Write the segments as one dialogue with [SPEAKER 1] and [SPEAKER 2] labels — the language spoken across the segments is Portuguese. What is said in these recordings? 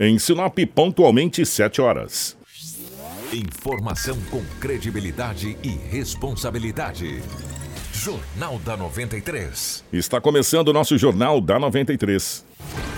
[SPEAKER 1] Em Sinop, pontualmente 7 horas.
[SPEAKER 2] Informação com credibilidade e responsabilidade. Jornal da 93.
[SPEAKER 1] Está começando o nosso Jornal da 93.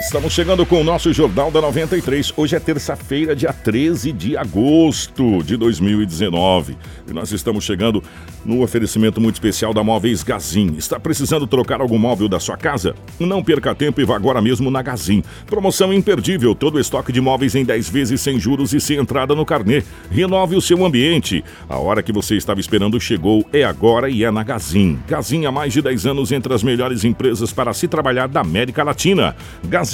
[SPEAKER 1] Estamos chegando com o nosso Jornal da 93. Hoje é terça-feira, dia 13 de agosto de 2019. E nós estamos chegando no oferecimento muito especial da Móveis Gazin. Está precisando trocar algum móvel da sua casa? Não perca tempo e vá agora mesmo na Gazin. Promoção imperdível: todo o estoque de móveis em 10 vezes sem juros e sem entrada no carnê. Renove o seu ambiente. A hora que você estava esperando chegou, é agora e é na Gazin. Gazin há mais de 10 anos entre as melhores empresas para se trabalhar da América Latina. Gazin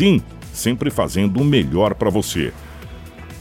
[SPEAKER 1] sempre fazendo o melhor para você.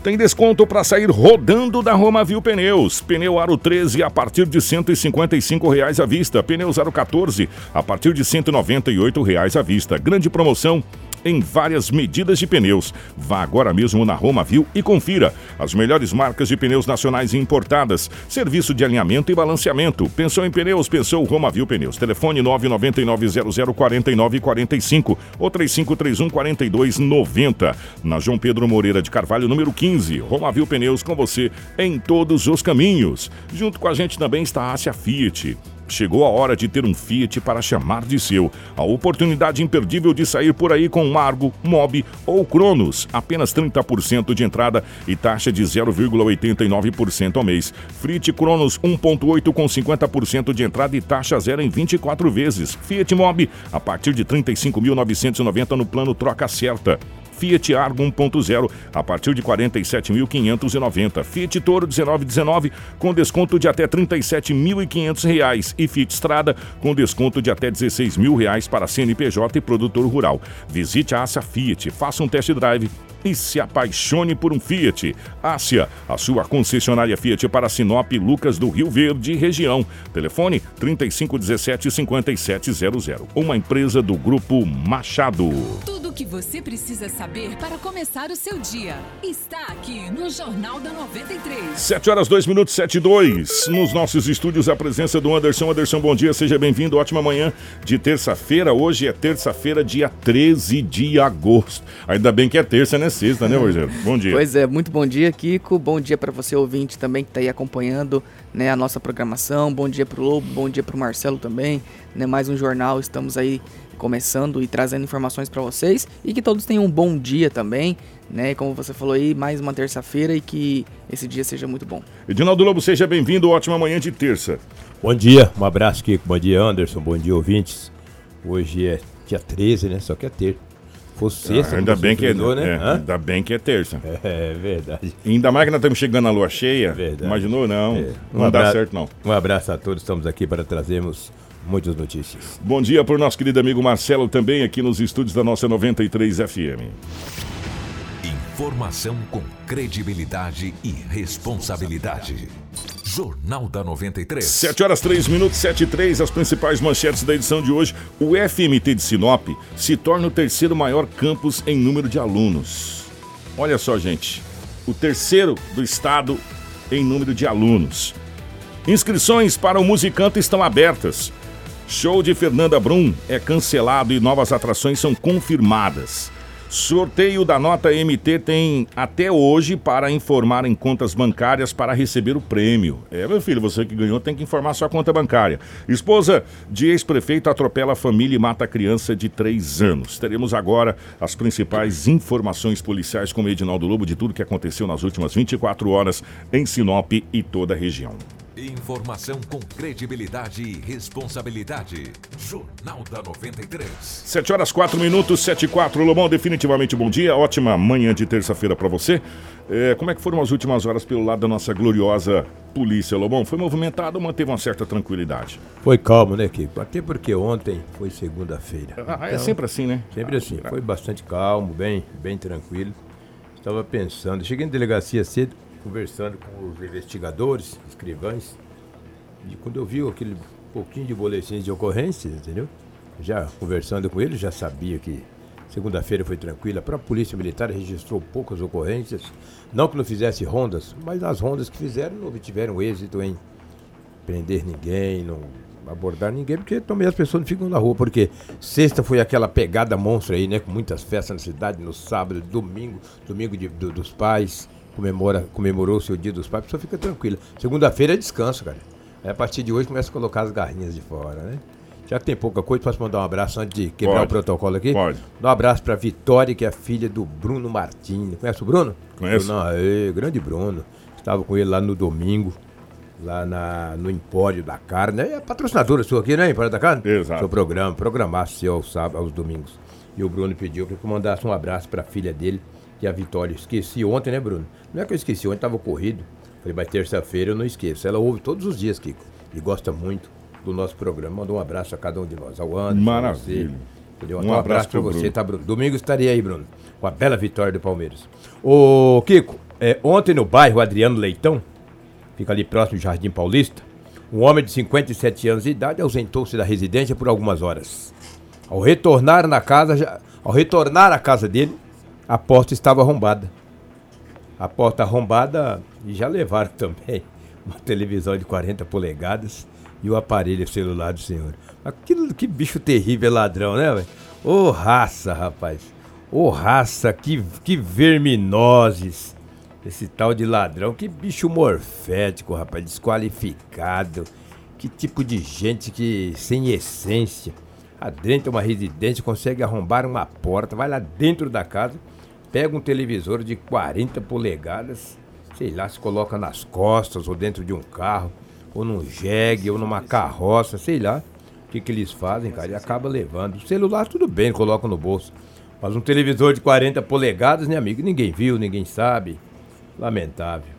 [SPEAKER 1] Tem desconto para sair rodando da Romavil Pneus. Pneu Aro 13 a partir de 155 reais à vista. Pneu Aro 14 a partir de 198 reais à vista. Grande promoção em várias medidas de pneus. Vá agora mesmo na Roma Viu e confira as melhores marcas de pneus nacionais e importadas. Serviço de alinhamento e balanceamento. Pensou em pneus? Pensou Roma Viu Pneus. Telefone 999004945 ou 35314290. Na João Pedro Moreira de Carvalho, número 15. Roma Viu Pneus com você em todos os caminhos. Junto com a gente também está a Ásia Fiat. Chegou a hora de ter um Fiat para chamar de seu. A oportunidade imperdível de sair por aí com um Argo, Mob ou Cronos. Apenas 30% de entrada e taxa de 0,89% ao mês. Fiat Cronos 1.8 com 50% de entrada e taxa zero em 24 vezes. Fiat Mob a partir de 35.990 no plano troca certa. Fiat Argo 1.0 a partir de 47.590. Fiat Toro 1919 com desconto de até 37.500 reais e Fiat Strada com desconto de até 16 mil reais para CNPJ e produtor rural. Visite a Assa Fiat, faça um test drive e se apaixone por um Fiat. Ásia, a sua concessionária Fiat para Sinop Lucas do Rio Verde região. Telefone 3517 5700. Uma empresa do grupo Machado.
[SPEAKER 3] Tudo o que você precisa saber para começar o seu dia está aqui no Jornal da 93.
[SPEAKER 1] 7 horas 2 minutos 7 e 2. Nos nossos estúdios a presença do Anderson. Anderson, bom dia, seja bem-vindo. Ótima manhã de terça-feira. Hoje é terça-feira, dia 13 de agosto. Ainda bem que é terça, né? Sexta, né, Rogério? Bom dia.
[SPEAKER 4] Pois é, muito bom dia, Kiko. Bom dia para você, ouvinte, também que está aí acompanhando né, a nossa programação. Bom dia para o Lobo, bom dia para o Marcelo também. Né, mais um jornal, estamos aí começando e trazendo informações para vocês. E que todos tenham um bom dia também. Né, como você falou aí, mais uma terça-feira e que esse dia seja muito bom.
[SPEAKER 1] Edinaldo Lobo, seja bem-vindo. Ótima manhã de terça.
[SPEAKER 5] Bom dia, um abraço, Kiko. Bom dia, Anderson. Bom dia, ouvintes. Hoje é dia 13, né? Só que é terça fosse sexta.
[SPEAKER 1] Ah, ainda, bem que é, né? É, ainda bem que é terça.
[SPEAKER 5] É, verdade.
[SPEAKER 1] E ainda mais que nós estamos chegando na lua cheia. Verdade. Imaginou? Não. É. Um não dá certo, não.
[SPEAKER 5] Um abraço a todos. Estamos aqui para trazermos muitas notícias.
[SPEAKER 1] Bom dia para o nosso querido amigo Marcelo, também aqui nos estúdios da nossa 93 FM.
[SPEAKER 2] Informação com credibilidade e responsabilidade. Jornal da 93.
[SPEAKER 1] 7 horas 3 minutos, 7 e 3, as principais manchetes da edição de hoje. O FMT de Sinop se torna o terceiro maior campus em número de alunos. Olha só, gente. O terceiro do estado em número de alunos. Inscrições para o Musicanto estão abertas. Show de Fernanda Brum é cancelado e novas atrações são confirmadas. Sorteio da nota MT tem até hoje para informar em contas bancárias para receber o prêmio. É, meu filho, você que ganhou tem que informar sua conta bancária. Esposa de ex-prefeito atropela a família e mata a criança de 3 anos. Teremos agora as principais informações policiais com o Edinaldo Lobo de tudo que aconteceu nas últimas 24 horas em Sinop e toda a região.
[SPEAKER 2] Informação com credibilidade e responsabilidade. Jornal da 93.
[SPEAKER 1] 7 horas 4 minutos, 7 e 4. Lomão, definitivamente bom dia. Ótima manhã de terça-feira para você. É, como é que foram as últimas horas pelo lado da nossa gloriosa polícia, Lobão? Foi movimentado ou manteve uma certa tranquilidade?
[SPEAKER 5] Foi calmo, né, Kiko? Até porque ontem foi segunda-feira.
[SPEAKER 1] Ah, é então, sempre assim, né?
[SPEAKER 5] Sempre assim. Foi bastante calmo, bem, bem tranquilo. Estava pensando, cheguei na delegacia cedo, conversando com os investigadores, escrivães, e quando eu vi aquele pouquinho de boletins de ocorrência, entendeu? Já conversando com eles, já sabia que segunda-feira foi tranquila. A própria Polícia Militar registrou poucas ocorrências, não que não fizesse rondas, mas as rondas que fizeram não obtiveram êxito em prender ninguém, não abordar ninguém, porque também as pessoas não ficam na rua, porque sexta foi aquela pegada monstro aí, né? Com muitas festas na cidade, no sábado, domingo, domingo de, do, dos pais, comemora, comemorou o seu dia dos pais, a pessoa fica tranquila. Segunda-feira é descanso, cara. Aí a partir de hoje começa a colocar as garrinhas de fora, né? Já que tem pouca coisa, posso mandar um abraço antes de quebrar
[SPEAKER 1] Pode.
[SPEAKER 5] o protocolo aqui?
[SPEAKER 1] Pode.
[SPEAKER 5] Dar um abraço pra Vitória, que é a filha do Bruno Martins. Conhece o Bruno?
[SPEAKER 1] Conheço.
[SPEAKER 5] Bruno, aê, grande Bruno. Estava com ele lá no domingo, lá na, no Empório da Carne. É patrocinadora sua aqui, né? Empório da Carne?
[SPEAKER 1] Exato.
[SPEAKER 5] Seu programa, programasse seu aos aos domingos. E o Bruno pediu para que eu mandasse um abraço para a filha dele, que a Vitória. Esqueci ontem, né, Bruno? Não é que eu esqueci, ontem estava corrido. Falei, mas terça-feira eu não esqueço. Ela ouve todos os dias, Kiko. E gosta muito do nosso programa. Mandou um abraço a cada um de nós. Ao Anderson,
[SPEAKER 1] Maravilha.
[SPEAKER 5] você. Entendeu?
[SPEAKER 1] Um
[SPEAKER 5] Um, abraço
[SPEAKER 1] abraço
[SPEAKER 5] para você,
[SPEAKER 1] Bruno.
[SPEAKER 5] tá, Bruno? Domingo estarei aí, Bruno. Com a bela vitória do Palmeiras. Ô, Kiko, é, ontem no bairro Adriano Leitão, fica ali próximo do Jardim Paulista, um homem de 57 anos de idade ausentou-se da residência por algumas horas. Ao retornar na casa, já- ao retornar à casa dele, a porta estava arrombada. A porta arrombada e já levaram também uma televisão de 40 polegadas e o aparelho celular do senhor. Mas que, bicho terrível ladrão, né, velho? Ô raça, rapaz. Ô raça, que, que verminoses. Esse tal de ladrão, que bicho morfético, rapaz, desqualificado. Que tipo de gente que sem essência. Adentra uma residência, consegue arrombar uma porta, vai lá dentro da casa, pega um televisor de 40 polegadas, sei lá, se coloca nas costas ou dentro de um carro, ou num jegue, ou numa carroça, sei lá. O que, que eles fazem, cara? E acaba levando. O celular, tudo bem, coloca no bolso. Mas um televisor de 40 polegadas, né, amigo? Ninguém viu, ninguém sabe. Lamentável.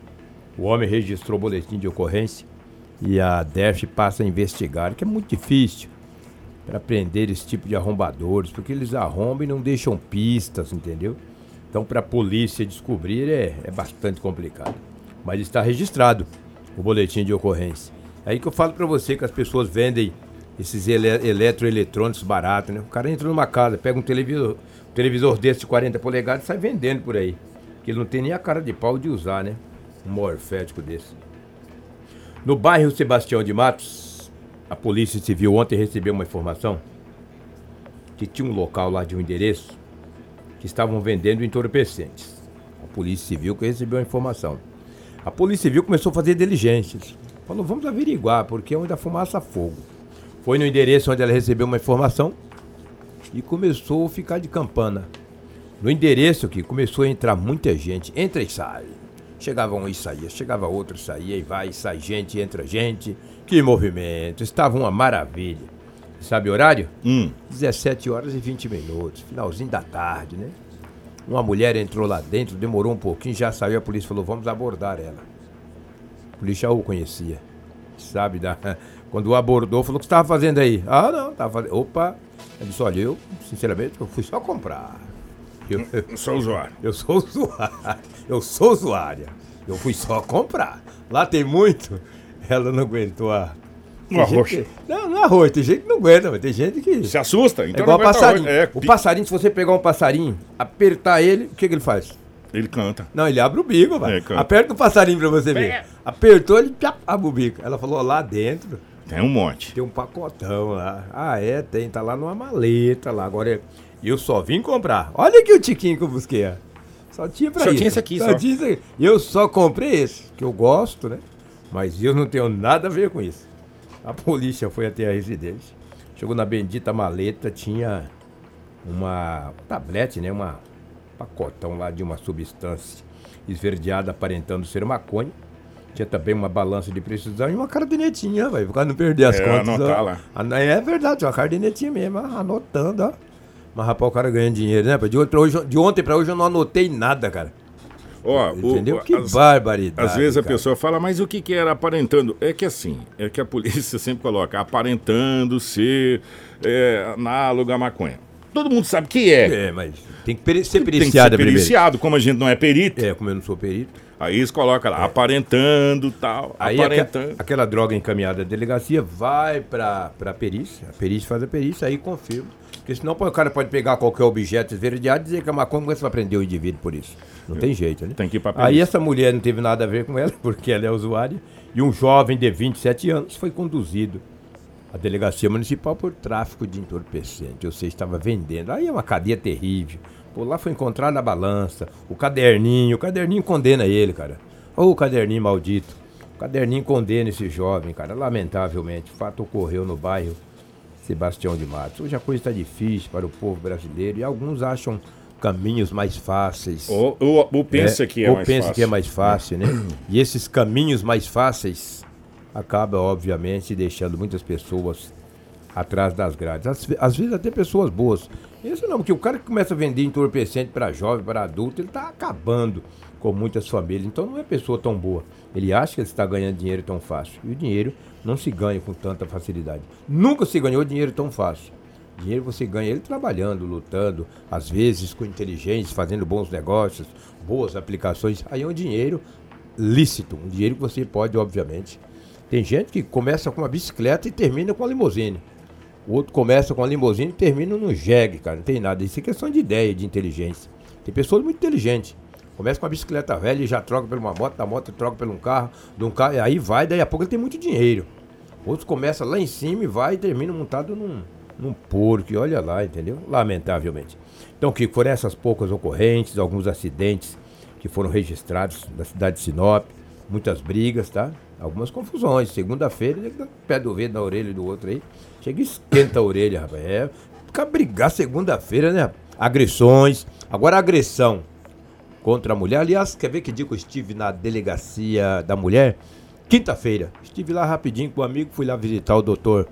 [SPEAKER 5] O homem registrou o boletim de ocorrência e a DERF passa a investigar, que é muito difícil para prender esse tipo de arrombadores, porque eles arrombam e não deixam pistas, entendeu? Então, para a polícia descobrir é, é bastante complicado. Mas está registrado o boletim de ocorrência. É aí que eu falo para você que as pessoas vendem esses ele eletroeletrônicos baratos, né? O cara entra numa casa, pega um televisor, um televisor desse de 40 polegadas e sai vendendo por aí. Que ele não tem nem a cara de pau de usar, né? Um morfético desse. No bairro Sebastião de Matos, a Polícia Civil ontem recebeu uma informação que tinha um local lá de um endereço que estavam vendendo entorpecentes. A Polícia Civil que recebeu a informação. A Polícia Civil começou a fazer diligências. Falou, vamos averiguar, porque é onde a fumaça fogo. Foi no endereço onde ela recebeu uma informação e começou a ficar de campana. No endereço que começou a entrar muita gente, entra e sai. Chegava um e saía, chegava outro e saía, e vai, sai gente, entra gente. Que movimento, estava uma maravilha. Sabe o horário?
[SPEAKER 1] Hum.
[SPEAKER 5] 17 horas e 20 minutos, finalzinho da tarde, né? Uma mulher entrou lá dentro, demorou um pouquinho, já saiu, a polícia falou, vamos abordar ela. A polícia o conhecia, sabe? Da... Quando o abordou, falou, o que você estava fazendo aí? Ah, não, estava fazendo... Opa! Ele disse, olha, eu, sinceramente, eu fui só comprar. Eu, eu,
[SPEAKER 1] Sou usuário.
[SPEAKER 5] eu sou usuária. Eu sou usuária. Eu fui só comprar. Lá tem muito. Ela não aguentou a.
[SPEAKER 1] No arroz.
[SPEAKER 5] que- Não, não é arroz. Tem gente que não aguenta, mas tem gente que.
[SPEAKER 1] Se assusta?
[SPEAKER 5] É
[SPEAKER 1] Então
[SPEAKER 5] igual
[SPEAKER 1] não aguenta
[SPEAKER 5] passarinho.
[SPEAKER 1] É,
[SPEAKER 5] o passarinho, se você pegar um passarinho, apertar ele, o que, que ele faz?
[SPEAKER 1] Ele canta.
[SPEAKER 5] Não, ele abre o bico,
[SPEAKER 1] É,
[SPEAKER 5] vai.
[SPEAKER 1] canta.
[SPEAKER 5] Aperta o passarinho pra você ver. Apertou, ele abre o bico. Ela falou, lá dentro
[SPEAKER 1] Tem um monte.
[SPEAKER 5] tem um pacotão lá. Ah, é, tem. Tá lá numa maleta lá. Agora eu- eu só vim comprar. Olha aqui o tiquinho que eu busquei. ó. Só tinha pra
[SPEAKER 1] Só
[SPEAKER 5] isso.
[SPEAKER 1] tinha esse aqui, só.
[SPEAKER 5] tinha esse aqui. Eu só comprei esse, que eu gosto, né? Mas eu não tenho nada a ver com isso. A polícia foi até a residência. Chegou na bendita maleta, tinha uma tablete, né? Uma pacotão lá de uma substância esverdeada aparentando ser maconha. Tinha também uma balança de precisão e uma cardenetinha, vai, pra não perder as
[SPEAKER 1] É,
[SPEAKER 5] contas.
[SPEAKER 1] anotar
[SPEAKER 5] ó.
[SPEAKER 1] lá.
[SPEAKER 5] Ah, É verdade, uma cardenetinha mesmo, anotando, ó. Mas rapaz, o cara ganha dinheiro, né? De, ontem pra hoje, de ontem pra hoje eu não anotei nada, cara.
[SPEAKER 1] Ó,
[SPEAKER 5] Entendeu?
[SPEAKER 1] o-
[SPEAKER 5] que
[SPEAKER 1] as-
[SPEAKER 5] barbaridade.
[SPEAKER 1] Às vezes a
[SPEAKER 5] cara.
[SPEAKER 1] pessoa fala, mas o que, que era aparentando? É que assim, é que a polícia sempre coloca aparentando ser é, análogo à maconha. Todo mundo sabe que é.
[SPEAKER 5] É, mas tem que peri- ser
[SPEAKER 1] Tem que ser
[SPEAKER 5] primeiro.
[SPEAKER 1] periciado, como a gente não é perito.
[SPEAKER 5] É, como eu não sou perito.
[SPEAKER 1] Aí eles colocam lá, aparentando tal,
[SPEAKER 5] Aí
[SPEAKER 1] aparentando.
[SPEAKER 5] aquela droga encaminhada à delegacia vai pra, pra perícia. A perícia faz a perícia, aí confirma. Porque senão o cara pode pegar qualquer objeto esverdeado e dizer que é maconha, como é você vai prender o indivíduo por isso? Não tem jeito, né?
[SPEAKER 1] Tem que ir pra
[SPEAKER 5] Aí
[SPEAKER 1] perícia.
[SPEAKER 5] essa mulher não teve nada a ver com ela, porque ela é usuária. E um jovem de 27 anos foi conduzido à delegacia municipal por tráfico de entorpecente. Ou seja, estava vendendo. Aí é uma cadeia terrível. Pô, lá foi encontrar na balança o caderninho. O caderninho condena ele, cara. Ô, o caderninho maldito. O caderninho condena esse jovem, cara. Lamentavelmente. O fato ocorreu no bairro Sebastião de Matos. Hoje a coisa está difícil para o povo brasileiro e alguns acham caminhos mais fáceis.
[SPEAKER 1] Ou, ou- ou pensa
[SPEAKER 5] É,
[SPEAKER 1] que é
[SPEAKER 5] ou
[SPEAKER 1] mais
[SPEAKER 5] pensa
[SPEAKER 1] fácil.
[SPEAKER 5] que é mais fácil, né? E esses caminhos mais fáceis acabam, obviamente, deixando muitas pessoas atrás das grades. Às, às vezes até pessoas boas. Isso não, porque o cara que começa a vender entorpecente para jovem, para adulto, ele está acabando com muitas famílias. Então não é pessoa tão boa. Ele acha que ele está ganhando dinheiro tão fácil. E o dinheiro não se ganha com tanta facilidade. Nunca se ganhou dinheiro tão fácil. Dinheiro você ganha ele trabalhando, lutando, às vezes com inteligência, fazendo bons negócios, boas aplicações. Aí é um dinheiro lícito, um dinheiro que você pode, obviamente. Tem gente que começa com uma bicicleta e termina com a limusine. O outro começa com a limusine e termina no jegue, cara. Não tem nada. Isso é questão de ideia, de inteligência. Tem pessoas muito inteligentes. Começa com uma bicicleta velha e já troca por uma moto, da moto troca por um carro, de um carro, e aí vai, daí a pouco ele tem muito dinheiro. Outros começam lá em cima e vai e termina montado num, num porco, e olha lá, entendeu? Lamentavelmente. Então, que foram essas poucas ocorrentes, alguns acidentes que foram registrados na cidade de Sinop, muitas brigas, tá? Algumas confusões. Segunda-feira, ele pé do ouvido na orelha do outro aí. Chega e esquenta a orelha, rapaz. É, fica brigar segunda-feira, né? Agressões. Agora, agressão contra a mulher. Aliás, quer ver que dia que eu estive na delegacia da mulher? Quinta-feira. Estive lá rapidinho com um amigo, fui lá visitar o doutor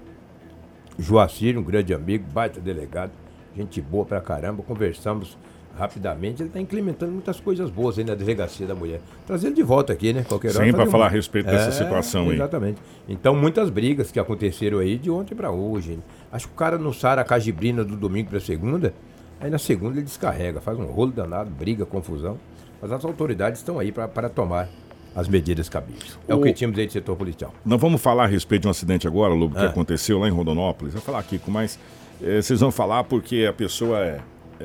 [SPEAKER 5] Joacir, um grande amigo, baita delegado, gente boa pra caramba, conversamos rapidamente. Ele está implementando muitas coisas boas aí na delegacia da mulher. Trazendo de volta aqui, né? Qualquer hora
[SPEAKER 1] Sim,
[SPEAKER 5] fazer
[SPEAKER 1] falar
[SPEAKER 5] uma-
[SPEAKER 1] a respeito dessa
[SPEAKER 5] É,
[SPEAKER 1] situação aí.
[SPEAKER 5] Exatamente. Então, muitas brigas que aconteceram aí de ontem pra hoje. Acho que o cara não sara a cajibrina do domingo pra segunda, aí na segunda ele descarrega, faz um rolo danado, briga, confusão. Mas as autoridades estão aí para tomar as medidas cabíveis. É o,
[SPEAKER 1] O-
[SPEAKER 5] que tínhamos aí de setor policial.
[SPEAKER 1] Nós vamos falar a respeito de um acidente agora, Lobo, que
[SPEAKER 5] Ah.
[SPEAKER 1] aconteceu lá em Rondonópolis. Vai falar aqui, mas eh, vocês vão falar porque a pessoa é,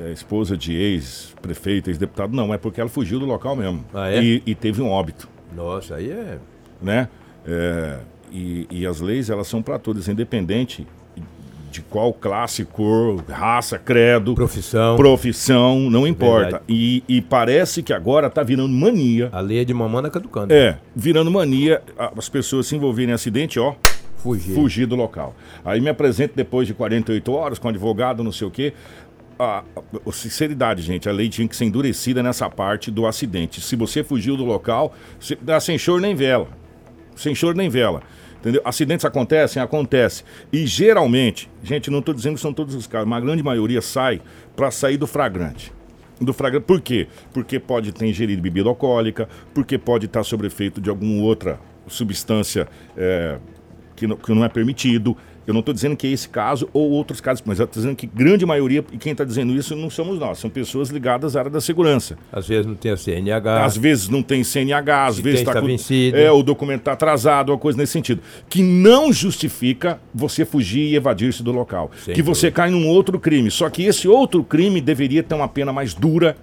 [SPEAKER 1] é esposa de ex-prefeito, ex-deputado. Não, é porque ela fugiu do local mesmo.
[SPEAKER 5] Ah, é?
[SPEAKER 1] e, e teve um óbito,
[SPEAKER 5] Nossa, aí é.
[SPEAKER 1] né? É, e, e as leis, elas são para todos, independente de qual classe, cor, raça, credo,
[SPEAKER 5] Profissão.
[SPEAKER 1] profissão, não importa. E, e parece que agora tá virando mania.
[SPEAKER 5] A lei é de mamana caducando.
[SPEAKER 1] É, virando mania as pessoas se envolverem em acidente, ó,
[SPEAKER 5] Fugir.
[SPEAKER 1] fugir do local. Aí me apresento depois de 48 horas com advogado, não sei o quê. A, a- sinceridade, gente, a lei tinha que ser endurecida nessa parte do acidente. Se você fugiu do local, se, dá sem choro nem vela. Sem choro nem vela. Entendeu? Acidentes acontecem? Acontece. E geralmente, gente, não estou dizendo que são todos os casos, mas a grande maioria sai para sair do flagrante. Do flagrante. Por quê? Porque pode ter ingerido bebida alcoólica, porque pode estar sob efeito de alguma outra substância é, que, não, que não é permitido. Eu não estou dizendo que é esse caso ou outros casos, mas eu estou dizendo que grande maioria, e quem está dizendo isso não somos nós, são pessoas ligadas à área da segurança.
[SPEAKER 5] Às vezes não tem a CNH.
[SPEAKER 1] Às vezes não tem CNH, às vezes está
[SPEAKER 5] está vencido.
[SPEAKER 1] É, o documento está atrasado, uma coisa nesse sentido. Que não justifica você fugir e evadir-se do local.
[SPEAKER 5] Sem
[SPEAKER 1] que você cai num outro crime. Só que esse outro crime deveria ter uma pena mais dura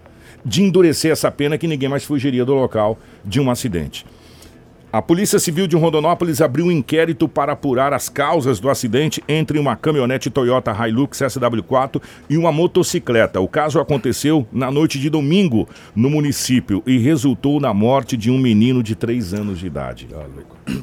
[SPEAKER 1] de endurecer essa pena que ninguém mais fugiria do local de um acidente. A Polícia Civil de Rondonópolis abriu um inquérito para apurar as causas do acidente entre uma caminhonete Toyota Hilux SW4 e uma motocicleta. O caso aconteceu na noite de domingo no município e resultou na morte de um menino de 3 anos de idade.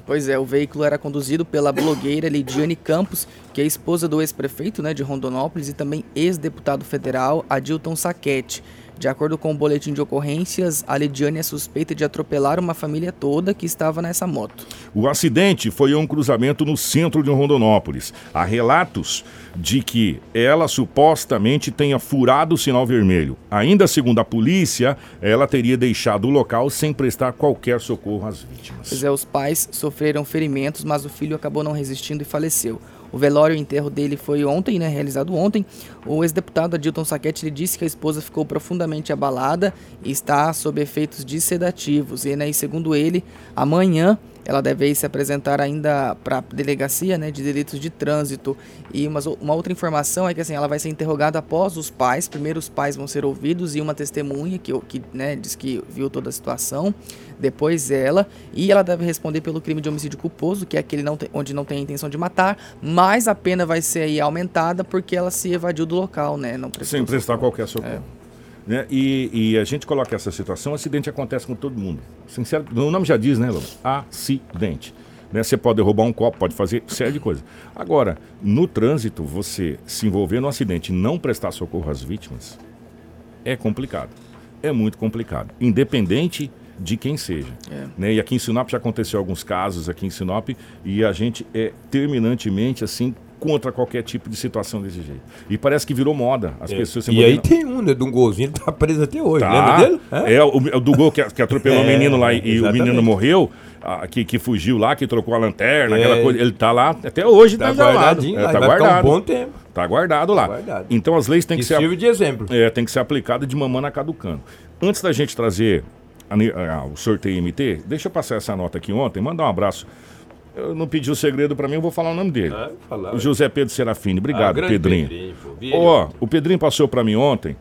[SPEAKER 4] Pois é, o veículo era conduzido pela blogueira Lidiane Campos, que é esposa do ex-prefeito né, de Rondonópolis e também ex-deputado federal Adilton Saquete. De acordo com o boletim de ocorrências, a Lidiane é suspeita de atropelar uma família toda que estava nessa moto.
[SPEAKER 1] O acidente foi em um cruzamento no centro de Rondonópolis. Há relatos de que ela supostamente tenha furado o sinal vermelho. Ainda segundo a polícia, ela teria deixado o local sem prestar qualquer socorro às vítimas.
[SPEAKER 4] Pois é, os pais sofreram ferimentos, mas o filho acabou não resistindo e faleceu. O velório e enterro dele foi ontem, né, realizado ontem. O ex-deputado Adilton Saquete disse que a esposa ficou profundamente abalada e está sob efeitos de sedativos. E, né, e segundo ele, amanhã ela deve se apresentar ainda para a delegacia né, de delitos de trânsito. E uma, uma, outra informação é que assim, ela vai ser interrogada após os pais. Primeiro os pais vão ser ouvidos e uma testemunha que, que né, diz que viu toda a situação. Depois ela. E ela deve responder pelo crime de homicídio culposo, que é aquele não tem, onde não tem a intenção de matar. Mas a pena vai ser aí aumentada porque ela se evadiu do local, né? Não
[SPEAKER 1] Sem prestar qualquer socorro. É. Né? E, e, a gente coloca essa situação, acidente acontece com todo mundo. Sincero, o nome já diz, né, Lobo? Acidente. Né? Você pode derrubar um copo, pode fazer série de coisas. Agora, no trânsito, você se envolver no acidente e não prestar socorro às vítimas é complicado. É muito complicado. Independente de quem seja. É. Né? E aqui em Sinop já aconteceu alguns casos aqui em Sinop e a gente é terminantemente assim contra qualquer tipo de situação desse jeito. E parece que virou moda. As é. pessoas
[SPEAKER 5] se E aí tem um, né, de um golzinho que tá preso até hoje. Tá. Lembra dele?
[SPEAKER 1] É, é o, o, do gol que, que atropelou o é, menino lá e, e o menino morreu. que, que fugiu lá, que trocou a lanterna, aquela é. coisa. Ele tá lá até hoje, tá,
[SPEAKER 5] tá guardadinho. É,
[SPEAKER 1] tá guardado.
[SPEAKER 5] Um bom tempo.
[SPEAKER 1] Tá guardado lá. Tá guardado. Então as leis têm que, que ser.
[SPEAKER 5] de exemplo.
[SPEAKER 1] É, tem que ser aplicada de mamana caducando. Antes da gente trazer a, a, o sorteio MT, deixa eu passar essa nota aqui ontem, mandar um abraço eu não pedi o segredo para mim, eu vou falar o nome dele. Ah, falar, José Pedro Serafini. Obrigado, ah, Pedrinho. Ó, oh, o Pedrinho passou para mim ontem.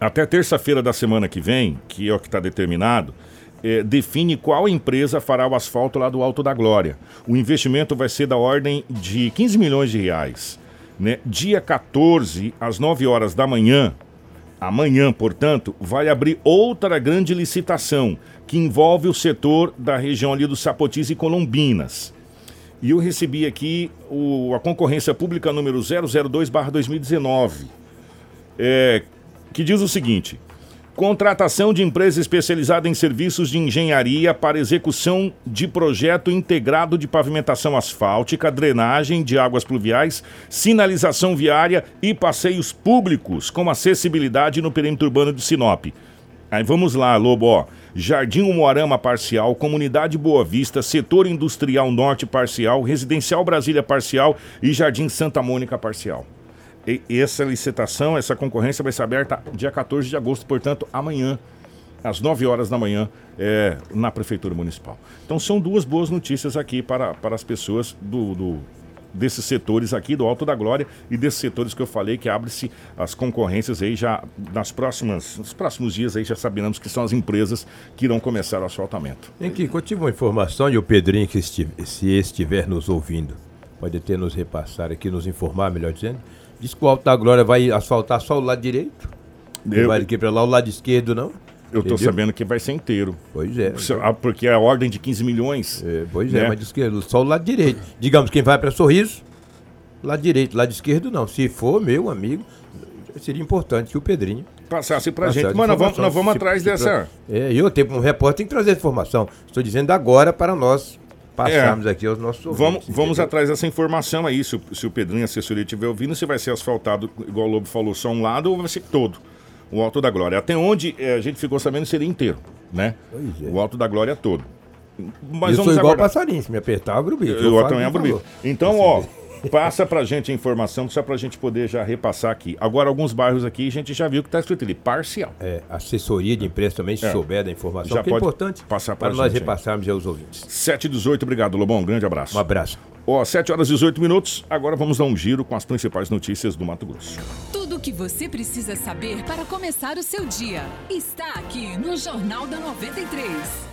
[SPEAKER 1] Até terça-feira da semana que vem, que é o que está determinado, é, define qual empresa fará o asfalto lá do Alto da Glória. O investimento vai ser da ordem de 15 milhões de reais. Né? Dia 14, às 9 horas da manhã, amanhã, portanto, vai abrir outra grande licitação que envolve o setor da região ali do Sapotis e Colombinas. E eu recebi aqui o, a concorrência pública número 002-2019, é, que diz o seguinte: contratação de empresa especializada em serviços de engenharia para execução de projeto integrado de pavimentação asfáltica, drenagem de águas pluviais, sinalização viária e passeios públicos com acessibilidade no perímetro urbano de Sinop. Aí vamos lá, Lobo, ó. Jardim Umuarama parcial, Comunidade Boa Vista, Setor Industrial Norte parcial, Residencial Brasília parcial e Jardim Santa Mônica parcial. E essa licitação, essa concorrência vai ser aberta dia 14 de agosto, portanto, amanhã, às 9 horas da manhã, é, na Prefeitura Municipal. Então são duas boas notícias aqui para, para as pessoas do, do desses setores aqui do Alto da Glória e desses setores que eu falei que abre-se as concorrências aí já nas próximas, nos próximos dias aí já sabemos que são as empresas que irão começar o asfaltamento.
[SPEAKER 5] Em que eu tive uma informação e o Pedrinho que se estiver nos ouvindo pode ter nos repassar aqui, nos informar, melhor dizendo. Diz que o Alto da Glória vai asfaltar só o lado direito. Eu... Não vai daqui para lá o lado esquerdo, não?
[SPEAKER 1] Eu estou sabendo que vai ser inteiro.
[SPEAKER 5] Pois é.
[SPEAKER 1] Ah, porque é a ordem de 15 milhões.
[SPEAKER 5] É, pois é, né? é, mas de esquerdo, só o lado direito. Digamos, quem vai para Sorriso, lado direito, lado esquerdo não. Se for, meu amigo, seria importante que o Pedrinho
[SPEAKER 1] passasse para a gente. Mas nós vamos, nós vamos atrás dessa.
[SPEAKER 5] É, eu tenho um repórter tem que trazer informação. Estou dizendo agora para nós passarmos é. aqui aos nossos
[SPEAKER 1] ouvintes. Vamos, vamos atrás dessa informação aí. Se, se o Pedrinho, a assessoria, estiver ouvindo, se vai ser asfaltado, igual o Lobo falou, só um lado ou vai ser todo o Alto da Glória. Até onde é, a gente ficou sabendo seria inteiro, né? É. O Alto da Glória todo.
[SPEAKER 5] Mas eu sou igual aguardar. passarinho, se me apertar, abro o bico.
[SPEAKER 1] Eu, eu também abro o bico. Então, ó, passa pra gente a informação, só pra gente poder já repassar aqui. Agora, alguns bairros aqui, a gente já viu que tá escrito ali, parcial.
[SPEAKER 5] É, assessoria de imprensa também, se é. souber da informação,
[SPEAKER 1] já que é importante
[SPEAKER 5] passar para nós repassarmos aos ouvintes.
[SPEAKER 1] 7 e 18, obrigado, Lobão, um grande abraço.
[SPEAKER 5] Um abraço.
[SPEAKER 1] Ó, 7 horas e 18 minutos, agora vamos dar um giro com as principais notícias do Mato Grosso.
[SPEAKER 3] Tudo o que você precisa saber para começar o seu dia está aqui no Jornal da 93.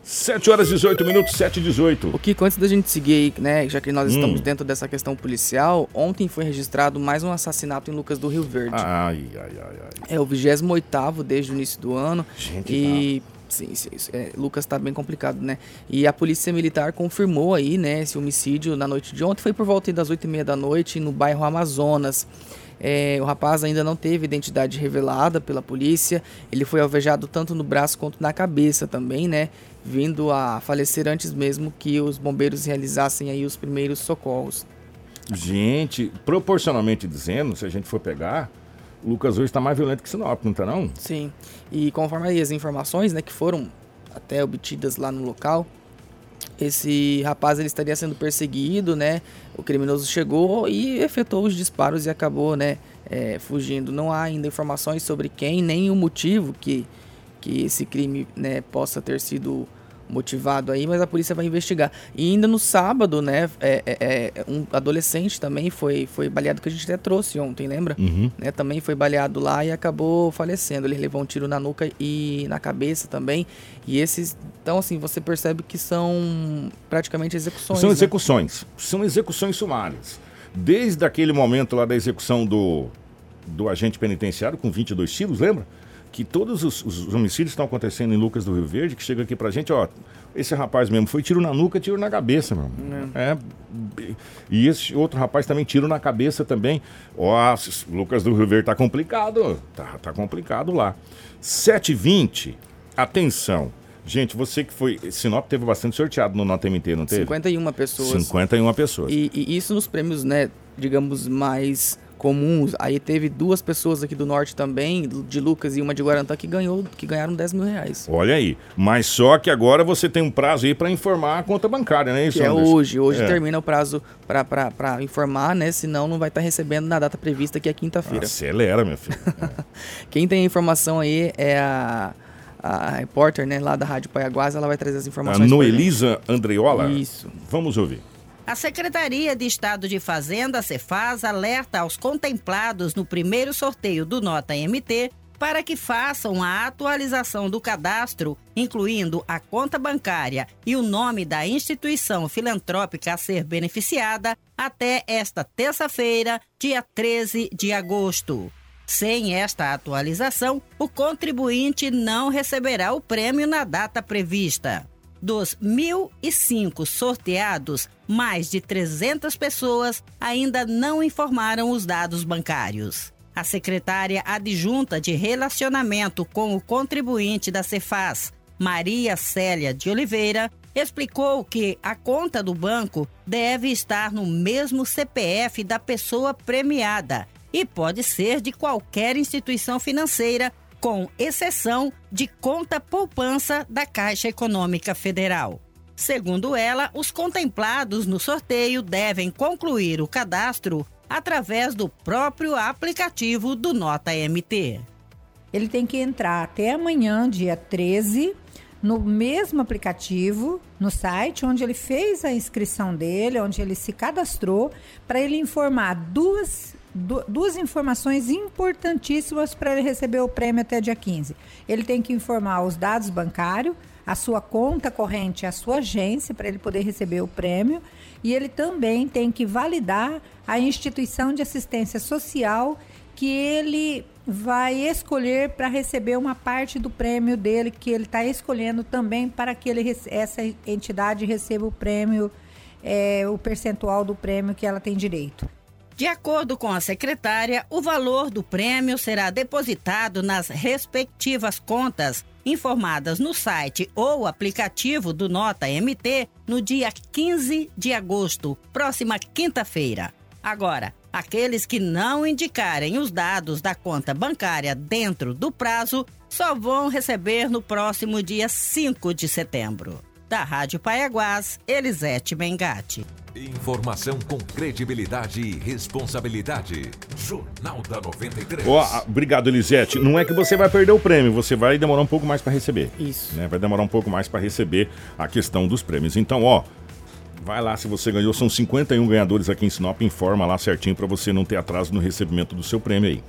[SPEAKER 1] 7 horas e 18 minutos, 7 e 18.
[SPEAKER 4] O Kiko, antes da gente seguir aí, né, já que nós hum. estamos dentro dessa questão policial, ontem foi registrado mais um assassinato em Lucas do Rio Verde.
[SPEAKER 1] Ai, ai, ai, ai.
[SPEAKER 4] É o 28 desde o início do ano. Gente, e... Tá. Sim, sim, é, Lucas tá bem complicado, né? E a polícia militar confirmou aí, né, esse homicídio na noite de ontem. Foi por volta das 8 e meia da noite no bairro Amazonas. É, o rapaz ainda não teve identidade revelada pela polícia. Ele foi alvejado tanto no braço quanto na cabeça também, né? Vindo a falecer antes mesmo que os bombeiros realizassem aí os primeiros socorros.
[SPEAKER 1] Gente, proporcionalmente dizendo, se a gente for pegar, Lucas hoje está mais violento que Sinop, não está não?
[SPEAKER 4] Sim. E conforme as informações, né, que foram até obtidas lá no local, esse rapaz ele estaria sendo perseguido, né? O criminoso chegou e efetuou os disparos e acabou, né, é, fugindo. Não há ainda informações sobre quem nem o motivo que, que esse crime né, possa ter sido motivado aí, mas a polícia vai investigar. E ainda no sábado, né, é, é, é, um adolescente também foi, foi baleado, que a gente até trouxe ontem, lembra?
[SPEAKER 1] Uhum.
[SPEAKER 4] Né, também foi baleado lá e acabou falecendo. Ele levou um tiro na nuca e na cabeça também. E esses, então assim, você percebe que são praticamente execuções.
[SPEAKER 1] São
[SPEAKER 4] né?
[SPEAKER 1] execuções, são execuções sumárias. Desde aquele momento lá da execução do, do agente penitenciário com 22 tiros, lembra? Que todos os, os homicídios estão acontecendo em Lucas do Rio Verde, que chega aqui pra gente, ó, esse rapaz mesmo foi tiro na nuca, tiro na cabeça, meu. É. E esse outro rapaz também tiro na cabeça também. Ó, Lucas do Rio Verde tá complicado, tá, tá complicado lá. 7h20, atenção. Gente, você que foi. Sinop teve bastante sorteado no Nota MT, não teve?
[SPEAKER 4] 51 pessoas.
[SPEAKER 1] 51 pessoas.
[SPEAKER 4] E, e isso nos prêmios, né, digamos, mais comuns. Aí teve duas pessoas aqui do norte também, de Lucas e uma de Guarantã, que, ganhou, que ganharam 10 mil reais.
[SPEAKER 1] Olha aí. Mas só que agora você tem um prazo aí para informar a conta bancária, né? Isso,
[SPEAKER 4] que é hoje. Hoje é. termina o prazo para informar, né? Senão não vai estar tá recebendo na data prevista, que é quinta-feira.
[SPEAKER 1] Acelera, meu filho. É.
[SPEAKER 4] Quem tem a informação aí é a a repórter né, lá da Rádio Paiaguás, ela vai trazer as informações.
[SPEAKER 1] A Noelisa Andreola?
[SPEAKER 4] Isso.
[SPEAKER 1] Vamos ouvir.
[SPEAKER 6] A Secretaria de Estado de Fazenda, Cefaz, alerta aos contemplados no primeiro sorteio do Nota MT para que façam a atualização do cadastro, incluindo a conta bancária e o nome da instituição filantrópica a ser beneficiada, até esta terça-feira, dia 13 de agosto. Sem esta atualização, o contribuinte não receberá o prêmio na data prevista. Dos 1.005 sorteados, mais de 300 pessoas ainda não informaram os dados bancários. A secretária adjunta de Relacionamento com o Contribuinte da Cefaz, Maria Célia de Oliveira, explicou que a conta do banco deve estar no mesmo CPF da pessoa premiada e pode ser de qualquer instituição financeira com exceção de conta poupança da Caixa Econômica Federal. Segundo ela, os contemplados no sorteio devem concluir o cadastro através do próprio aplicativo do Nota MT.
[SPEAKER 7] Ele tem que entrar até amanhã, dia 13, no mesmo aplicativo, no site onde ele fez a inscrição dele, onde ele se cadastrou, para ele informar duas duas informações importantíssimas para ele receber o prêmio até dia 15. Ele tem que informar os dados bancários, a sua conta corrente, a sua agência para ele poder receber o prêmio, e ele também tem que validar a instituição de assistência social que ele vai escolher para receber uma parte do prêmio dele que ele está escolhendo também para que ele, essa entidade receba o prêmio, é, o percentual do prêmio que ela tem direito.
[SPEAKER 6] De acordo com a secretária, o valor do prêmio será depositado nas respectivas contas informadas no site ou aplicativo do Nota MT no dia 15 de agosto, próxima quinta-feira. Agora, aqueles que não indicarem os dados da conta bancária dentro do prazo só vão receber no próximo dia 5 de setembro. Da Rádio Paiaguás, Elisete Mengatti.
[SPEAKER 2] Informação com credibilidade e responsabilidade. Jornal da 93.
[SPEAKER 1] Oh, obrigado, Elisete. Não é que você vai perder o prêmio, você vai demorar um pouco mais para receber.
[SPEAKER 4] Isso.
[SPEAKER 1] Né? Vai demorar um pouco mais para receber a questão dos prêmios. Então, ó, vai lá se você ganhou. São 51 ganhadores aqui em Sinop. Informa lá certinho para você não ter atraso no recebimento do seu prêmio aí.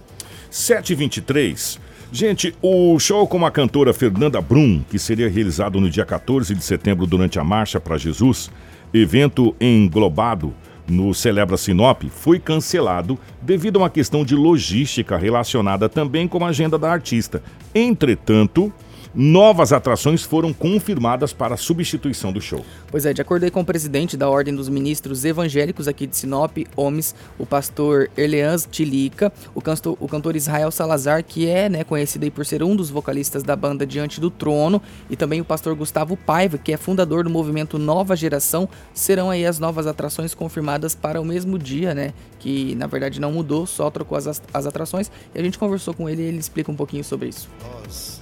[SPEAKER 1] 723. Gente, o show com a cantora Fernanda Brum, que seria realizado no dia 14 de setembro durante a Marcha para Jesus, evento englobado no Celebra Sinop foi cancelado devido a uma questão de logística relacionada também com a agenda da artista. Entretanto, novas atrações foram confirmadas para a substituição do show.
[SPEAKER 4] Pois é, de acordo com o presidente da Ordem dos Ministros Evangélicos aqui de Sinop, OMS, o pastor Erleans Tilica, o cantor, o cantor Israel Salazar, que é né, conhecido aí por ser um dos vocalistas da banda Diante do Trono, e também o pastor Gustavo Paiva, que é fundador do movimento Nova Geração, serão aí as novas atrações confirmadas para o mesmo dia, né? Que na verdade não mudou, só trocou as, as atrações. E a gente conversou com ele e ele explica um pouquinho sobre isso.
[SPEAKER 8] Nós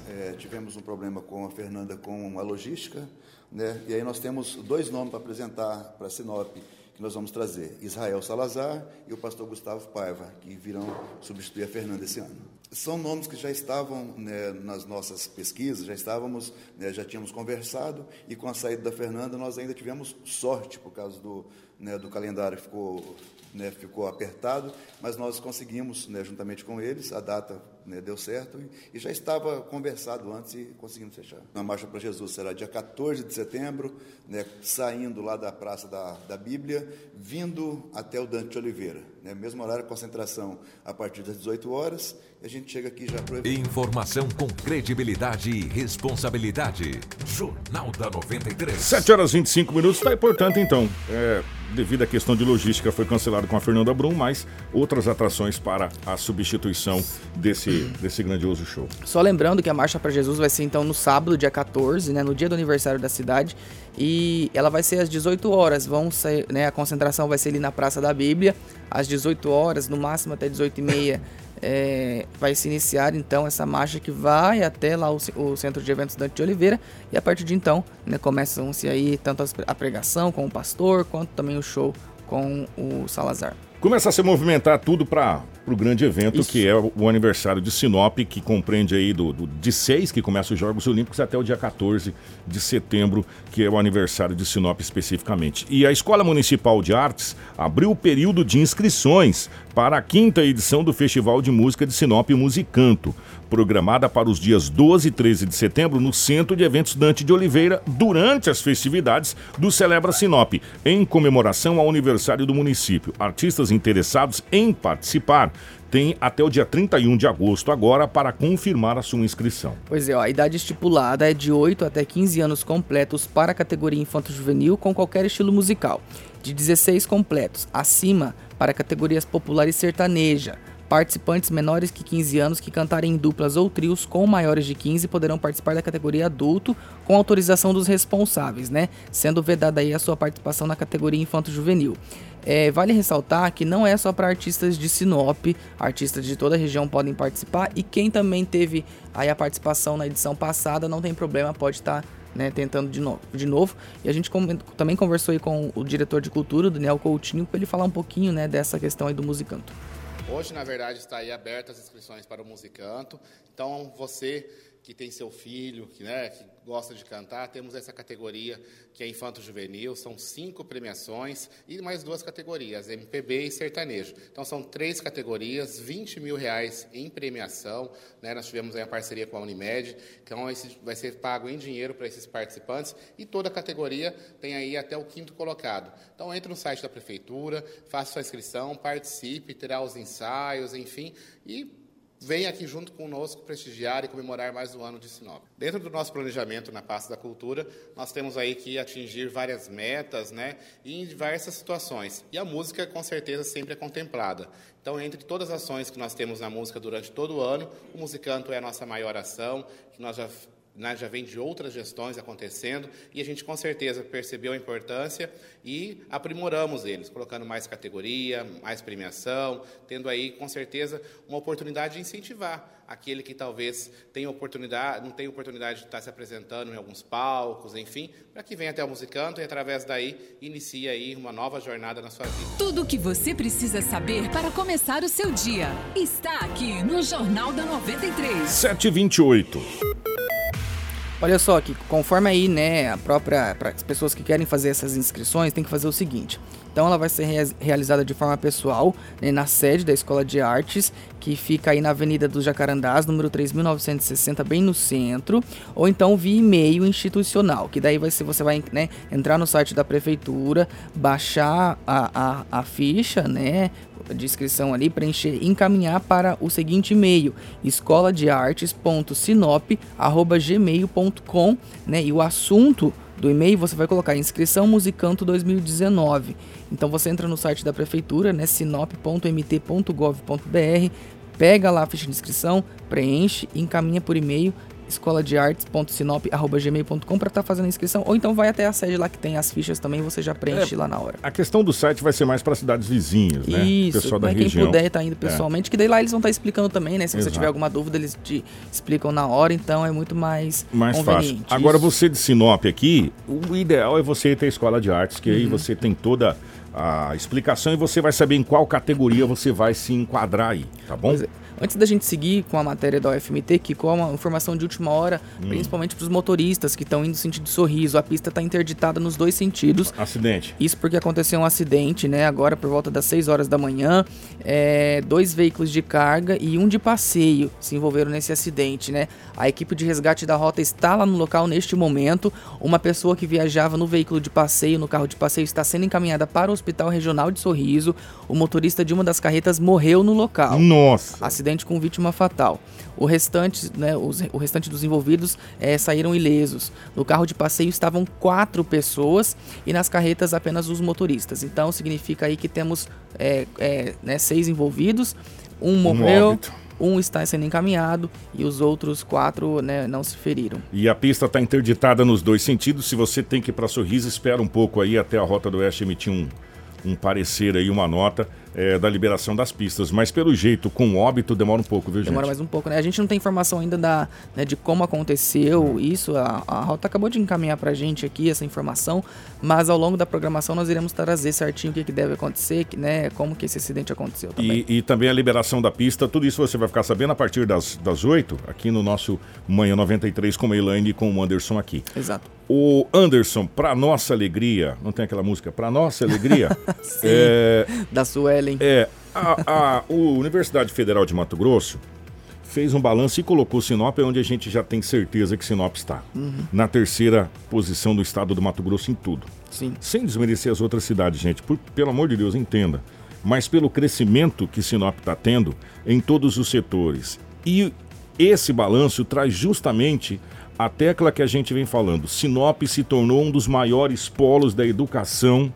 [SPEAKER 8] tivemos um problema com a Fernanda com a logística, né? E aí nós temos dois nomes para apresentar para a Sinop que nós vamos trazer: Israel Salazar e o pastor Gustavo Paiva, que virão substituir a Fernanda esse ano. São nomes que já estavam né, nas nossas pesquisas, já estávamos, né, já tínhamos conversado e com a saída da Fernanda nós ainda tivemos sorte por causa do, né, do calendário que ficou né, ficou apertado, mas nós conseguimos, né, juntamente com eles, a data né, deu certo e, e, já estava conversado antes e conseguimos fechar. A Marcha para Jesus será dia 14 de setembro, né, saindo lá da Praça da, da Bíblia, vindo até o Dante Oliveira. Né, mesmo horário, concentração a partir das 18 horas, e a gente chega aqui já para
[SPEAKER 2] Informação com credibilidade e responsabilidade. Jornal da 93.
[SPEAKER 1] 7 horas e 25 minutos, está importante então. É, devido à questão de logística, foi cancelado com a Fernanda Brum, mas outras atrações para a substituição desse, desse grandioso show.
[SPEAKER 4] Só lembrando que a Marcha para Jesus vai ser então no sábado, dia 14, né, no dia do aniversário da cidade, e ela vai ser às 18 horas. Vão ser, né, a concentração vai ser ali na Praça da Bíblia, às 18 horas, no máximo até 18 e meia. É, vai se iniciar então essa marcha que vai até lá o, o, Centro de Eventos Dante de Oliveira e a partir de então né, começam-se aí tanto a pregação com o pastor quanto também o show com o Salazar.
[SPEAKER 1] Começa a se movimentar tudo para o grande evento Isso. que é o aniversário de Sinop, que compreende aí do, do, de 6 que começa os Jogos Olímpicos até o dia 14 de setembro, que é o aniversário de Sinop especificamente. E a Escola Municipal de Artes abriu o período de inscrições para a quinta edição do Festival de Música de Sinop Musicanto, programada para os dias 12 e 13 de setembro no Centro de Eventos Dante de Oliveira, durante as festividades do Celebra Sinop, em comemoração ao aniversário do município. Artistas interessados em participar tem até o dia 31 de agosto agora para confirmar a sua inscrição.
[SPEAKER 4] Pois é, ó, a idade estipulada é de 8 até 15 anos completos para a categoria infanto-juvenil com qualquer estilo musical, de 16 completos acima para categorias popular e sertaneja. Participantes menores que 15 anos que cantarem em duplas ou trios com maiores de 15 poderão participar da categoria adulto com autorização dos responsáveis, né? Sendo vedada aí a sua participação na categoria infanto-juvenil. É, vale ressaltar que não é só para artistas de Sinop, artistas de toda a região podem participar e quem também teve aí a participação na edição passada não tem problema, pode estar tá, né, tentando de novo, de novo. E a gente também conversou aí com o diretor de cultura, Daniel Coutinho, para ele falar um pouquinho né, dessa questão aí do musicanto.
[SPEAKER 9] Hoje, na verdade, está aí aberta as inscrições para o musicanto. Então, você que tem seu filho, que, né, que gosta de cantar, temos essa categoria que é Infanto Juvenil, são cinco premiações e mais duas categorias, MPB e sertanejo. Então são três categorias, 20 mil reais em premiação. Né? Nós tivemos aí a parceria com a Unimed, então esse vai ser pago em dinheiro para esses participantes e toda categoria tem aí até o quinto colocado. Então entre no site da prefeitura, faça sua inscrição, participe, terá os ensaios, enfim, e Venha aqui junto conosco prestigiar e comemorar mais um ano de Sinop. Dentro do nosso planejamento na pasta da cultura, nós temos aí que atingir várias metas, né, em diversas situações. E a música, com certeza, sempre é contemplada. Então, entre todas as ações que nós temos na música durante todo o ano, o Musicanto é a nossa maior ação, que nós já né, já vem de outras gestões acontecendo e a gente com certeza percebeu a importância e aprimoramos eles, colocando mais categoria, mais premiação, tendo aí com certeza uma oportunidade de incentivar aquele que talvez tenha oportunidade, não tenha oportunidade de estar se apresentando em alguns palcos, enfim, para que venha até o Musicanto e através daí inicie aí uma nova jornada na sua vida.
[SPEAKER 3] Tudo o que você precisa saber para começar o seu dia está aqui no Jornal da 93.
[SPEAKER 1] 728.
[SPEAKER 4] Olha só que conforme aí, né, a própria para as pessoas que querem fazer essas inscrições, tem que fazer o seguinte. Então ela vai ser re realizada de forma pessoal, né, na sede da Escola de Artes, que fica aí na Avenida dos Jacarandás, número 3960, bem no centro, ou então via e-mail institucional, que daí vai ser, você vai né, entrar no site da prefeitura, baixar a, a, a ficha, né, de inscrição ali, preencher e encaminhar para o seguinte e-mail: escola de artes.sinop@gmail.com, né? E o assunto do e-mail você vai colocar inscrição musicanto 2019. Então você entra no site da prefeitura, né, sinop.mt.gov.br, pega lá a ficha de inscrição, preenche, encaminha por e-mail escola de artes.sinop.gmail.com para estar tá fazendo a inscrição. Ou então vai até a sede lá que tem as fichas também, você já preenche é, lá na hora.
[SPEAKER 1] A questão do site vai ser mais para cidades vizinhas, né?
[SPEAKER 4] Isso, Pessoal da quem região. puder estar tá indo é. pessoalmente, é. que daí lá eles vão estar tá explicando também, né? Se Exato. você tiver alguma dúvida, eles te explicam na hora, então é muito mais,
[SPEAKER 1] mais fácil. Agora, você de Sinop aqui, o ideal é você ter a escola de artes, que uhum. aí você tem toda a explicação e você vai saber em qual categoria você vai se enquadrar aí, tá bom?
[SPEAKER 4] É. Antes da gente seguir com a matéria da UFMT, que com uma informação de última hora, hum. principalmente para os motoristas que estão indo no sentido de sorriso, a pista está interditada nos dois sentidos.
[SPEAKER 1] Acidente.
[SPEAKER 4] Isso porque aconteceu um acidente, né? Agora por volta das 6 horas da manhã, é, dois veículos de carga e um de passeio se envolveram nesse acidente, né? A equipe de resgate da rota está lá no local neste momento. Uma pessoa que viajava no veículo de passeio, no carro de passeio, está sendo encaminhada para o Hospital Regional de Sorriso. O motorista de uma das carretas morreu no local.
[SPEAKER 1] Nossa!
[SPEAKER 4] Acidente acidente com vítima fatal. O restante, né, os, o restante dos envolvidos é, saíram ilesos. No carro de passeio estavam quatro pessoas e nas carretas apenas os motoristas. Então significa aí que temos é, é, né, seis envolvidos, um morreu. Um, um está sendo encaminhado e os outros quatro né, não se feriram.
[SPEAKER 1] E a pista está interditada nos dois sentidos. Se você tem que ir para Sorriso, espera um pouco aí até a Rota do Oeste emitir um, um parecer aí, uma nota é, da liberação das pistas. Mas pelo jeito, com óbito, demora um pouco, viu,
[SPEAKER 4] gente? Demora mais um pouco, né? A gente não tem informação ainda da, né, de como aconteceu isso. A, a Rota acabou de encaminhar pra gente aqui essa informação, mas ao longo da programação nós iremos trazer certinho o que, que deve acontecer, que, né, como que esse acidente aconteceu
[SPEAKER 1] também. E, e, também a liberação da pista, tudo isso você vai ficar sabendo a partir das, das 8, aqui no nosso Manhã 93 com a Elaine e com o Anderson aqui.
[SPEAKER 4] Exato.
[SPEAKER 1] O Anderson, pra nossa alegria, não tem aquela música? Pra nossa alegria.
[SPEAKER 4] Sim, é, da
[SPEAKER 1] É, a, a, a Universidade Federal de Mato Grosso fez um balanço e colocou Sinop onde a gente já tem certeza que Sinop está. Uhum. Na terceira posição do estado do Mato Grosso em tudo.
[SPEAKER 4] Sim.
[SPEAKER 1] Sem desmerecer as outras cidades, gente. Por, pelo amor de Deus, entenda. Mas pelo crescimento que Sinop está tendo em todos os setores. E esse balanço traz justamente a tecla que a gente vem falando. Sinop se tornou um dos maiores polos da educação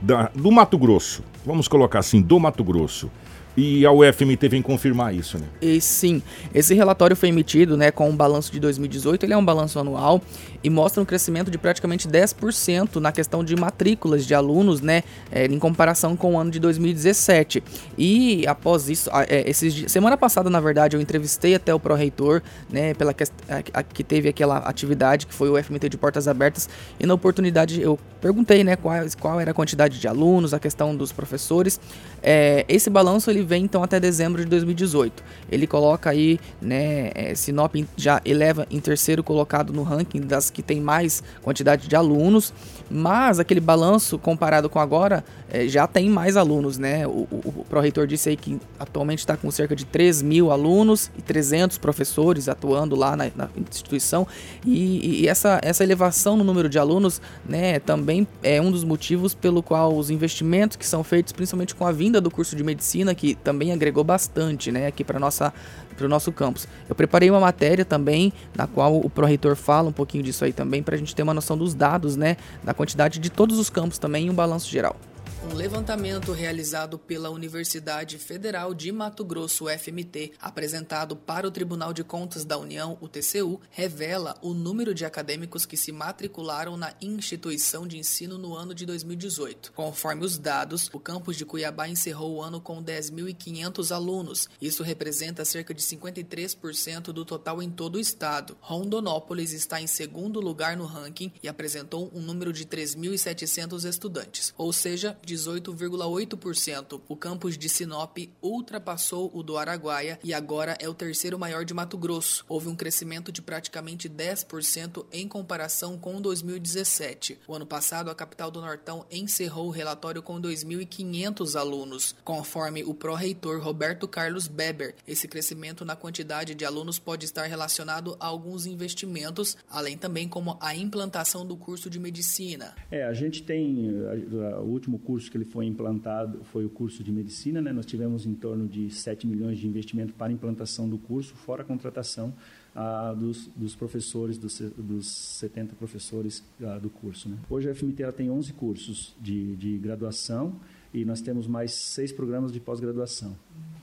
[SPEAKER 1] da, do Mato Grosso. Vamos colocar assim, do Mato Grosso. E a UFMT vem confirmar isso, né?
[SPEAKER 4] E sim, esse relatório foi emitido, né, com o um balanço de 2018, ele é um balanço anual e mostra um crescimento de praticamente 10% na questão de matrículas de alunos, né, é, em comparação com o ano de 2017. E após isso, é, esses, semana passada, na verdade, eu entrevistei até o pró-reitor, né, pela que, a, a, que teve aquela atividade que foi o UFMT de portas abertas, e na oportunidade eu perguntei, né, qual, qual era a quantidade de alunos, a questão dos professores. É, esse balanço ele vem então até dezembro de 2018. Ele coloca aí, né, é, Sinop já eleva em terceiro colocado no ranking das que tem mais quantidade de alunos, mas aquele balanço comparado com agora é, já tem mais alunos, né? O, o, o pró-reitor disse aí que atualmente está com cerca de 3 mil alunos e 300 professores atuando lá na, na instituição e, e, essa, essa elevação no número de alunos, né, também é um dos motivos pelo qual os investimentos que são feitos, principalmente com a vinda do curso de medicina, que também agregou bastante, né, aqui para nossa para o nosso campus. Eu preparei uma matéria também na qual o pró-reitor fala um pouquinho disso aí também para a gente ter uma noção dos dados, né, da quantidade de todos os campos também e um balanço geral. Um levantamento realizado pela Universidade Federal de Mato Grosso, FMT, apresentado para o Tribunal de Contas da União, o TCU, revela o número de acadêmicos que se matricularam na instituição de ensino no ano de 2018. Conforme os dados, o campus de Cuiabá encerrou o ano com 10.500 alunos. Isso representa cerca de 53% do total em todo o estado. Rondonópolis está em segundo lugar no ranking e apresentou um número de 3.700 estudantes, ou seja, 18,8%. O campus de Sinop ultrapassou o do Araguaia e agora é o terceiro maior de Mato Grosso. Houve um crescimento de praticamente 10% em comparação com 2017. O ano passado, a capital do Nortão encerrou o relatório com 2.500 alunos. Conforme o pró-reitor Roberto Carlos Beber, esse crescimento na quantidade de alunos pode estar relacionado a alguns investimentos, além também como a implantação do curso de medicina.
[SPEAKER 10] É, a gente tem o último curso curso que ele foi implantado foi o curso de medicina, né? Nós tivemos em torno de 7 milhões de investimento para a implantação do curso, fora a contratação ah, dos, dos, professores, dos, dos 70 professores ah, do curso. Né? Hoje a FMT tem 11 cursos de, de graduação e nós temos mais seis programas de pós-graduação.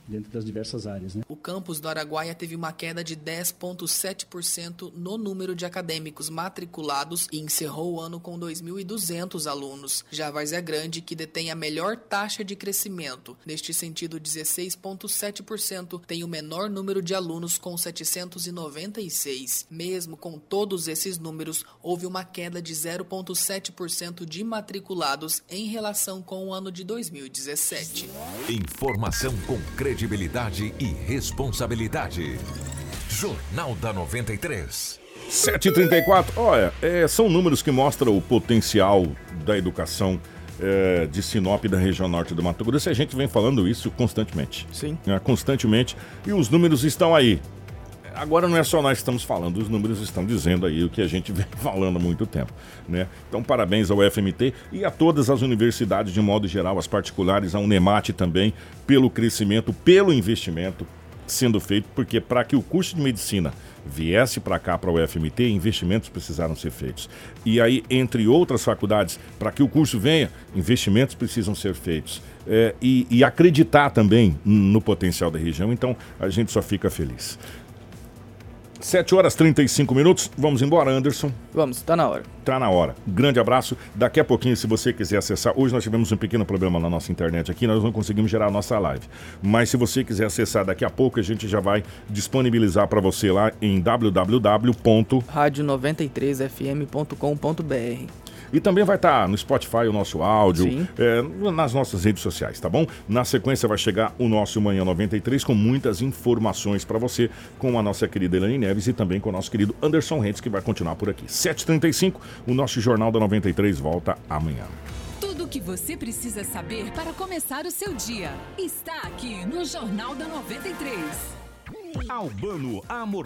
[SPEAKER 10] Dentro das diversas áreas. Né?
[SPEAKER 11] O campus do Araguaia teve uma queda de 10,7% no número de acadêmicos matriculados e encerrou o ano com 2.200 alunos. Já Várzea Grande, que detém a melhor taxa de crescimento, neste sentido 16,7%, tem o menor número de alunos com 796. Mesmo com todos esses números, houve uma queda de 0,7% de matriculados em relação com o ano de 2017.
[SPEAKER 2] Informação com credibilidade e responsabilidade. Jornal da 93.
[SPEAKER 1] 734, olha, é, são números que mostram o potencial da educação é, de Sinop da região norte do Mato Grosso. E a gente vem falando isso constantemente.
[SPEAKER 11] Sim.
[SPEAKER 1] É, constantemente. E os números estão aí. Agora não é só nós que estamos falando, os números estão dizendo aí o que a gente vem falando há muito tempo, né? Então parabéns ao FMT e a todas as universidades de modo geral, as particulares, a Unemate também, pelo crescimento, pelo investimento sendo feito, porque para que o curso de medicina viesse para cá, para o FMT, investimentos precisaram ser feitos. E aí, entre outras faculdades, para que o curso venha, investimentos precisam ser feitos. É, e, e acreditar também no potencial da região, então a gente só fica feliz. 7 horas 35 minutos. Vamos embora, Anderson.
[SPEAKER 11] Vamos, tá na hora.
[SPEAKER 1] Tá na hora. Grande abraço. Daqui a pouquinho, se você quiser acessar, hoje nós tivemos um pequeno problema na nossa internet aqui, nós não conseguimos gerar a nossa live. Mas se você quiser acessar daqui a pouco, a gente já vai disponibilizar para você lá em
[SPEAKER 11] www.radio93fm.com.br.
[SPEAKER 1] E também vai estar tá no Spotify o nosso áudio, é, nas nossas redes sociais, tá bom? Na sequência vai chegar o nosso Manhã 93 com muitas informações para você, com a nossa querida Elaine Neves e também com o nosso querido Anderson Rentes, que vai continuar por aqui. 7h35, o nosso Jornal da 93 volta amanhã.
[SPEAKER 3] Tudo o que você precisa saber para começar o seu dia está aqui no Jornal da 93.
[SPEAKER 12] Albano Amor